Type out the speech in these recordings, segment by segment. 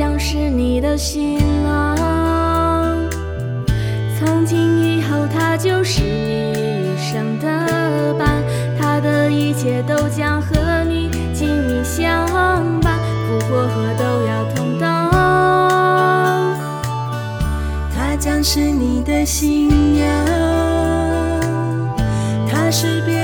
将是你的新郎，从今以后他就是你一生的伴，他的一切都将和你紧密相伴，福祸祸都要同当。他将是你的新娘，他是别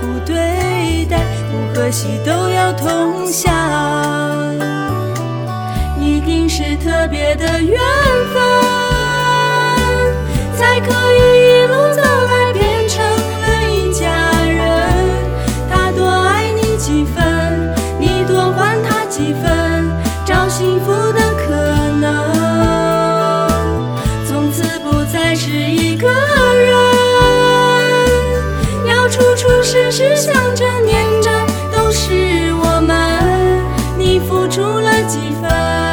顾对待，福和喜都要同享，一定是特别的缘分，才可以一路走来变成了一家人。他多爱你几分，你多还他几分，找幸福时时想着念着，都是我们，你付出了几分。